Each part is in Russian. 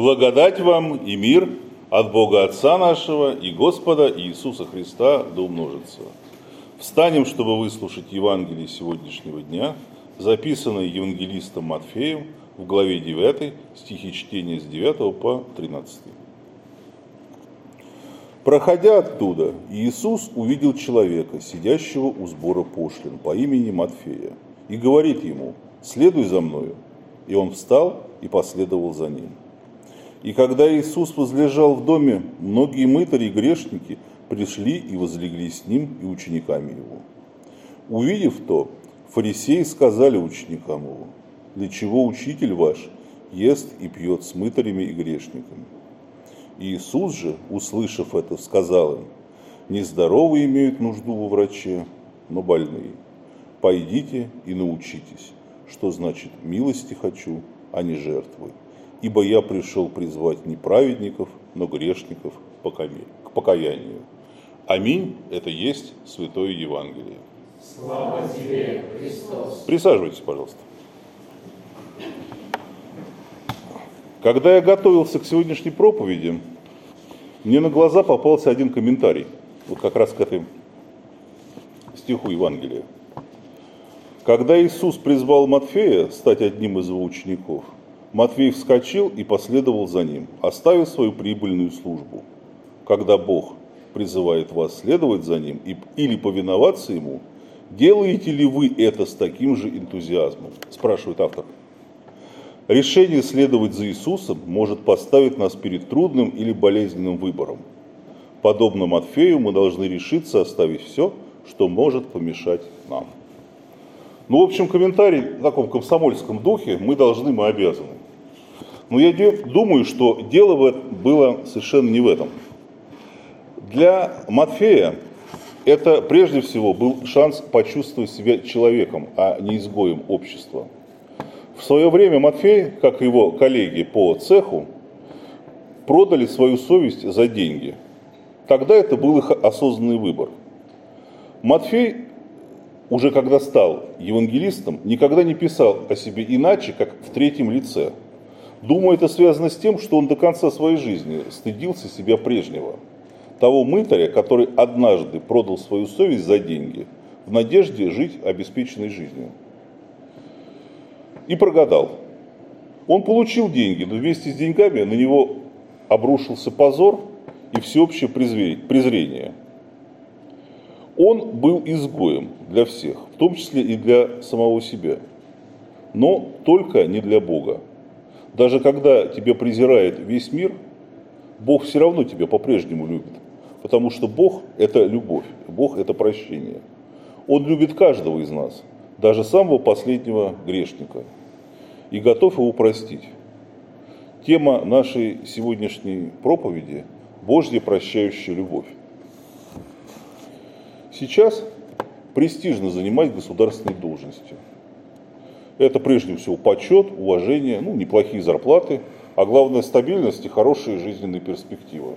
Благодать вам и мир от Бога Отца нашего и Господа Иисуса Христа да умножится. Встанем, чтобы выслушать Евангелие сегодняшнего дня, записанное евангелистом Матфеем в главе 9, стихи чтения с 9 по 13. Проходя оттуда, Иисус увидел человека, сидящего у сбора пошлин по имени Матфея, и говорит ему, следуй за мною. И он встал и последовал за ним. И когда Иисус возлежал в доме, многие мытари и грешники пришли и возлегли с ним и учениками его. Увидев то, фарисеи сказали ученикам его, для чего учитель ваш ест и пьет с мытарями и грешниками. Иисус же, услышав это, сказал им, нездоровые имеют нужду во враче, но больные. Пойдите и научитесь, что значит милости хочу, а не жертвы. Ибо я пришел призвать не праведников, но грешников к покаянию. Аминь. Это есть Святое Евангелие. Слава тебе, Христос. Присаживайтесь, пожалуйста. Когда я готовился к сегодняшней проповеди, мне на глаза попался один комментарий, вот как раз к этому стиху Евангелия. Когда Иисус призвал Матфея стать одним из его учеников, Матфей вскочил и последовал за ним, оставив свою прибыльную службу. Когда Бог призывает вас следовать за ним или повиноваться ему, делаете ли вы это с таким же энтузиазмом? Спрашивает автор. Решение следовать за Иисусом может поставить нас перед трудным или болезненным выбором. Подобно Матфею мы должны решиться оставить все, что может помешать нам. Ну, в общем, комментарий в таком комсомольском духе мы должны, мы обязаны. Но я думаю, что дело было совершенно не в этом. Для Матфея это прежде всего был шанс почувствовать себя человеком, а не изгоем общества – в свое время Матфей, как и его коллеги по цеху, продали свою совесть за деньги. Тогда это был их осознанный выбор. Матфей, уже когда стал евангелистом, никогда не писал о себе иначе, как в третьем лице. Думаю, это связано с тем, что он до конца своей жизни стыдился себя прежнего. Того мытаря, который однажды продал свою совесть за деньги, в надежде жить обеспеченной жизнью и прогадал. Он получил деньги, но вместе с деньгами на него обрушился позор и всеобщее презрение. Он был изгоем для всех, в том числе и для самого себя, но только не для Бога. Даже когда тебя презирает весь мир, Бог все равно тебя по-прежнему любит, потому что Бог – это любовь, Бог – это прощение. Он любит каждого из нас, даже самого последнего грешника – и готов его простить. Тема нашей сегодняшней проповеди – Божья прощающая любовь. Сейчас престижно занимать государственные должности. Это прежде всего почет, уважение, ну, неплохие зарплаты, а главное стабильность и хорошие жизненные перспективы.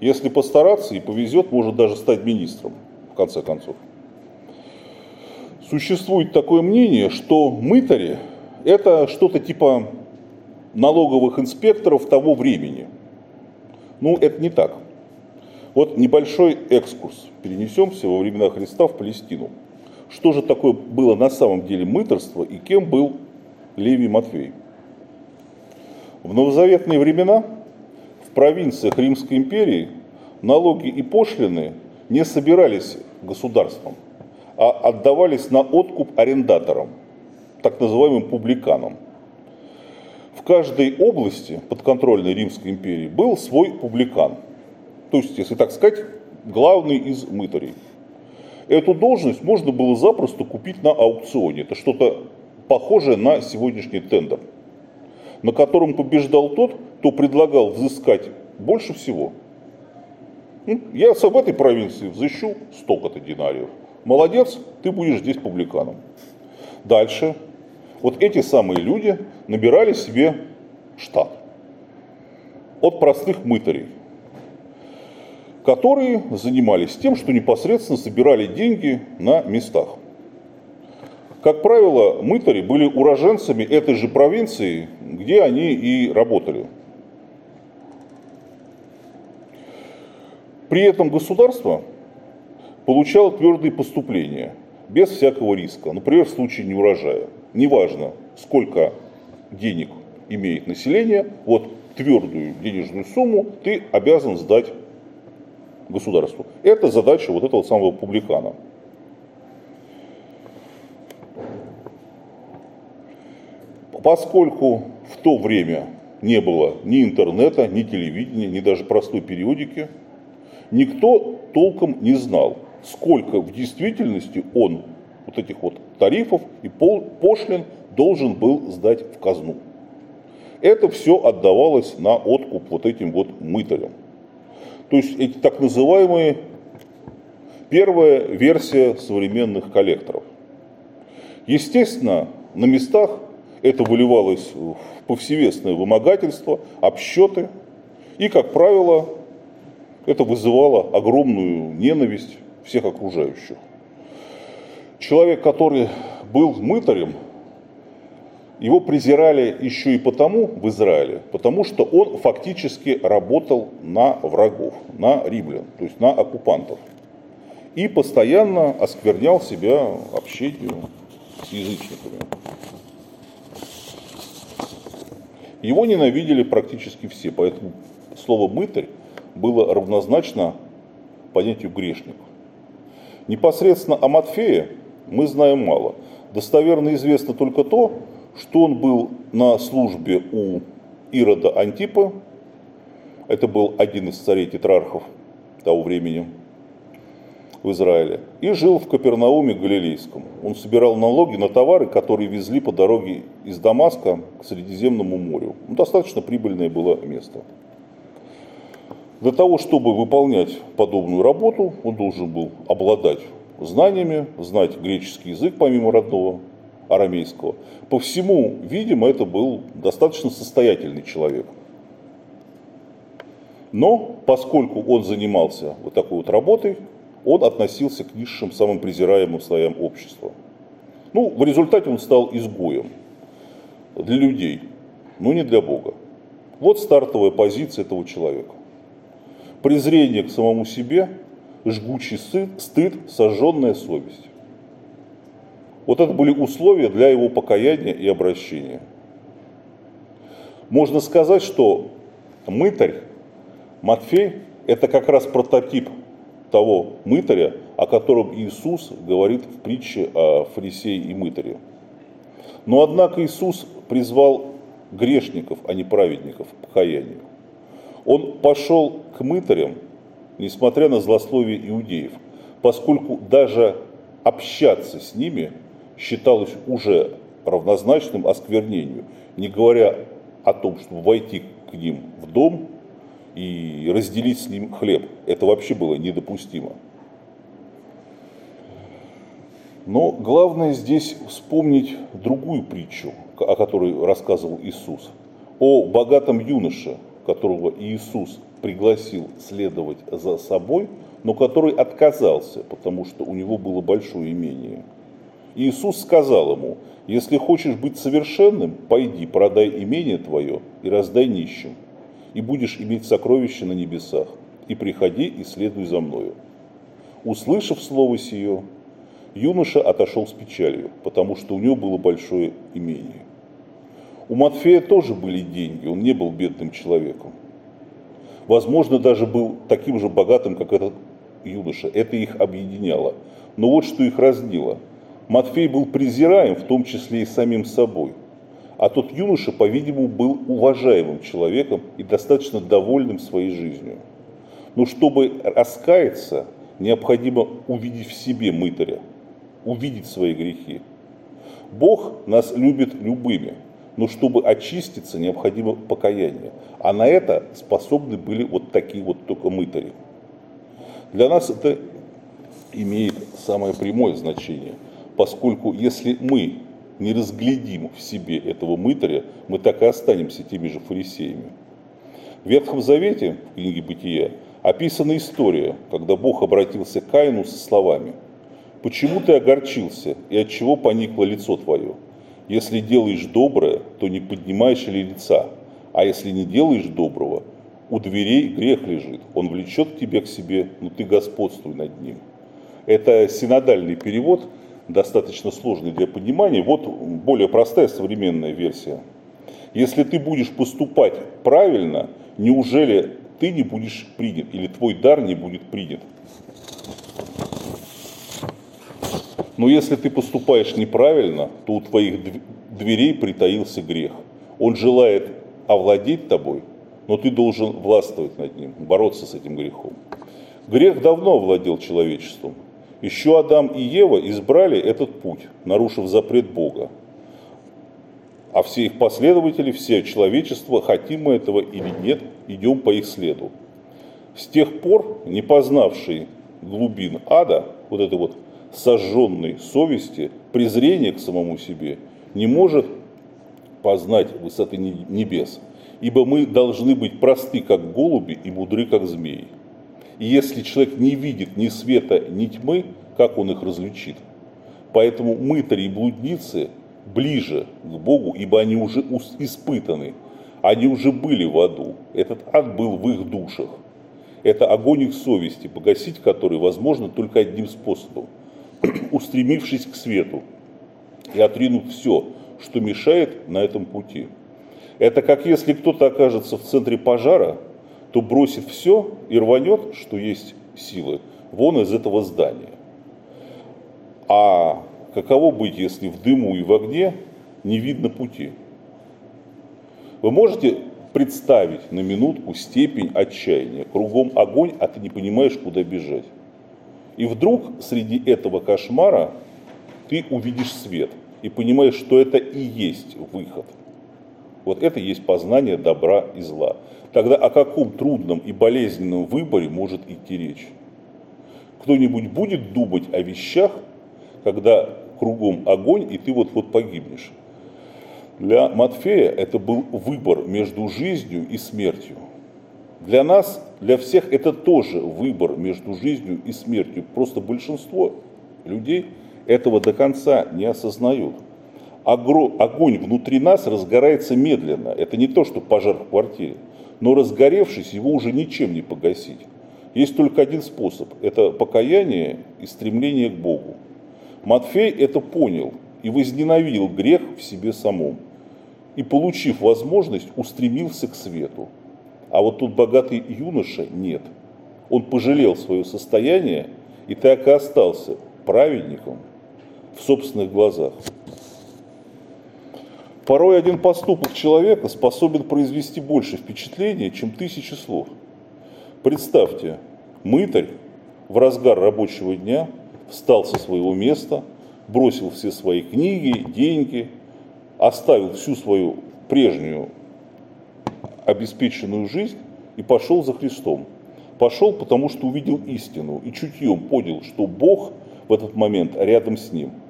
Если постараться и повезет, может даже стать министром, в конце концов. Существует такое мнение, что мытари – это что-то типа налоговых инспекторов того времени. Ну, это не так. Вот небольшой экскурс. Перенесемся во времена Христа в Палестину. Что же такое было на самом деле мыторство и кем был Левий Матфей? В новозаветные времена в провинциях Римской империи налоги и пошлины не собирались государством, а отдавались на откуп арендаторам – так называемым публиканам. В каждой области подконтрольной Римской империи был свой публикан. То есть, если так сказать, главный из мытарей. Эту должность можно было запросто купить на аукционе. Это что-то похожее на сегодняшний тендер, на котором побеждал тот, кто предлагал взыскать больше всего. Ну, я в этой провинции взыщу столько-то динариев. Молодец, ты будешь здесь публиканом. Дальше вот эти самые люди набирали себе штат от простых мытарей, которые занимались тем, что непосредственно собирали деньги на местах. Как правило, мытари были уроженцами этой же провинции, где они и работали. При этом государство получало твердые поступления, без всякого риска, например, в случае неурожая. Неважно, сколько денег имеет население, вот твердую денежную сумму ты обязан сдать государству. Это задача вот этого самого публикана. Поскольку в то время не было ни интернета, ни телевидения, ни даже простой периодики, никто толком не знал, сколько в действительности он вот этих вот тарифов и пошлин должен был сдать в казну. Это все отдавалось на откуп вот этим вот мытарям. То есть эти так называемые первая версия современных коллекторов. Естественно, на местах это выливалось в повсеместное вымогательство, обсчеты. И, как правило, это вызывало огромную ненависть всех окружающих. Человек, который был мытарем, его презирали еще и потому в Израиле, потому что он фактически работал на врагов, на римлян, то есть на оккупантов. И постоянно осквернял себя общением с язычниками. Его ненавидели практически все, поэтому слово «мытарь» было равнозначно понятию «грешник». Непосредственно о Матфее мы знаем мало. Достоверно известно только то, что он был на службе у Ирода Антипа, это был один из царей тетрархов того времени в Израиле, и жил в Капернауме Галилейском. Он собирал налоги на товары, которые везли по дороге из Дамаска к Средиземному морю. Ну, достаточно прибыльное было место. Для того, чтобы выполнять подобную работу, он должен был обладать знаниями, знать греческий язык помимо родного, арамейского. По всему, видимо, это был достаточно состоятельный человек. Но поскольку он занимался вот такой вот работой, он относился к низшим, самым презираемым слоям общества. Ну, в результате он стал изгоем для людей, но не для Бога. Вот стартовая позиция этого человека. Презрение к самому себе, жгучий стыд, сожженная совесть. Вот это были условия для его покаяния и обращения. Можно сказать, что мытарь Матфей – это как раз прототип того мытаря, о котором Иисус говорит в притче о фарисее и мытаре. Но однако Иисус призвал грешников, а не праведников к покаянию. Он пошел к мытарям, несмотря на злословие иудеев, поскольку даже общаться с ними считалось уже равнозначным осквернению, не говоря о том, чтобы войти к ним в дом и разделить с ним хлеб. Это вообще было недопустимо. Но главное здесь вспомнить другую притчу, о которой рассказывал Иисус. О богатом юноше, которого Иисус пригласил следовать за собой, но который отказался, потому что у него было большое имение – Иисус сказал ему, если хочешь быть совершенным, пойди, продай имение твое и раздай нищим, и будешь иметь сокровища на небесах, и приходи и следуй за мною. Услышав слово сие, юноша отошел с печалью, потому что у него было большое имение. У Матфея тоже были деньги, он не был бедным человеком. Возможно, даже был таким же богатым, как этот юноша. Это их объединяло. Но вот что их разнило – Матфей был презираем, в том числе и самим собой. А тот юноша, по-видимому, был уважаемым человеком и достаточно довольным своей жизнью. Но чтобы раскаяться, необходимо увидеть в себе мытаря, увидеть свои грехи. Бог нас любит любыми, но чтобы очиститься, необходимо покаяние. А на это способны были вот такие вот только мытари. Для нас это имеет самое прямое значение – поскольку если мы не разглядим в себе этого мытаря, мы так и останемся теми же фарисеями. В Ветхом Завете, в книге Бытия, описана история, когда Бог обратился к Каину со словами «Почему ты огорчился, и от чего поникло лицо твое? Если делаешь доброе, то не поднимаешь ли лица, а если не делаешь доброго, У дверей грех лежит, он влечет тебя к себе, но ты господствуй над ним. Это синодальный перевод, достаточно сложный для понимания. Вот более простая современная версия. Если ты будешь поступать правильно, неужели ты не будешь принят или твой дар не будет принят? Но если ты поступаешь неправильно, то у твоих дверей притаился грех. Он желает овладеть тобой – но ты должен властвовать над ним, бороться с этим грехом. Грех давно овладел человечеством. Еще Адам и Ева избрали этот путь, нарушив запрет Бога. А все их последователи, все человечество, хотим мы этого или нет, идем по их следу. С тех пор, не познавший глубин ада, вот этой вот сожженной совести, презрение к самому себе, не может познать высоты небес ибо мы должны быть просты, как голуби, и мудры, как змеи. И если человек не видит ни света, ни тьмы, как он их различит? Поэтому мытари и блудницы ближе к Богу, ибо они уже испытаны, они уже были в аду. Этот ад был в их душах. Это огонь их совести, погасить который возможно только одним способом – устремившись к свету и отринув все, что мешает на этом пути – это как если кто-то окажется в центре пожара, то бросит все и рванет, что есть силы, вон из этого здания. А каково быть, если в дыму и в огне не видно пути? Вы можете представить на минутку степень отчаяния. Кругом огонь, а ты не понимаешь, куда бежать. И вдруг среди этого кошмара ты увидишь свет и понимаешь, что это и есть выход – вот это есть познание добра и зла. Тогда о каком трудном и болезненном выборе может идти речь? Кто-нибудь будет думать о вещах, когда кругом огонь, и ты вот-вот погибнешь? Для Матфея это был выбор между жизнью и смертью. Для нас, для всех это тоже выбор между жизнью и смертью. Просто большинство людей этого до конца не осознают огонь внутри нас разгорается медленно. Это не то, что пожар в квартире. Но разгоревшись, его уже ничем не погасить. Есть только один способ – это покаяние и стремление к Богу. Матфей это понял и возненавидел грех в себе самом. И, получив возможность, устремился к свету. А вот тут богатый юноша нет. Он пожалел свое состояние и так и остался праведником в собственных глазах. Порой один поступок человека способен произвести больше впечатления, чем тысячи слов. Представьте, мытарь в разгар рабочего дня встал со своего места, бросил все свои книги, деньги, оставил всю свою прежнюю обеспеченную жизнь и пошел за Христом. Пошел, потому что увидел истину и чутьем понял, что Бог в этот момент рядом с ним –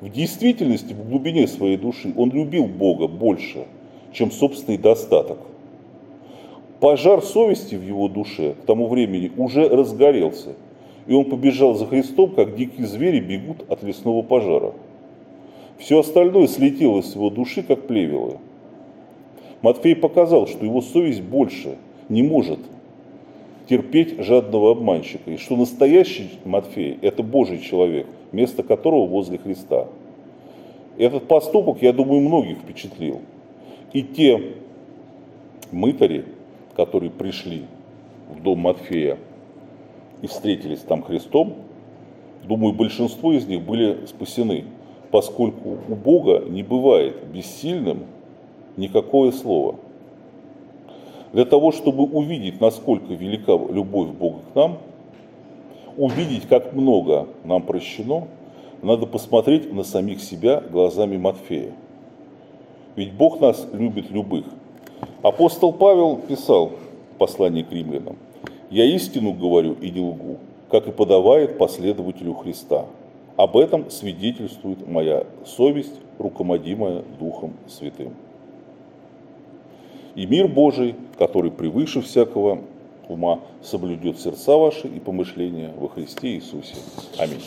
в действительности, в глубине своей души, он любил Бога больше, чем собственный достаток. Пожар совести в его душе к тому времени уже разгорелся, и он побежал за Христом, как дикие звери бегут от лесного пожара. Все остальное слетело с его души, как плевелы. Матфей показал, что его совесть больше не может терпеть жадного обманщика, и что настоящий Матфей – это Божий человек, место которого возле Христа. Этот поступок, я думаю, многих впечатлил. И те мытари, которые пришли в дом Матфея и встретились там Христом, думаю, большинство из них были спасены, поскольку у Бога не бывает бессильным никакое слово – для того, чтобы увидеть, насколько велика любовь Бога к нам, увидеть, как много нам прощено, надо посмотреть на самих себя глазами Матфея. Ведь Бог нас любит любых. Апостол Павел писал в послании к римлянам, «Я истину говорю и не лгу, как и подавает последователю Христа. Об этом свидетельствует моя совесть, руководимая Духом Святым» и мир Божий, который превыше всякого ума, соблюдет сердца ваши и помышления во Христе Иисусе. Аминь.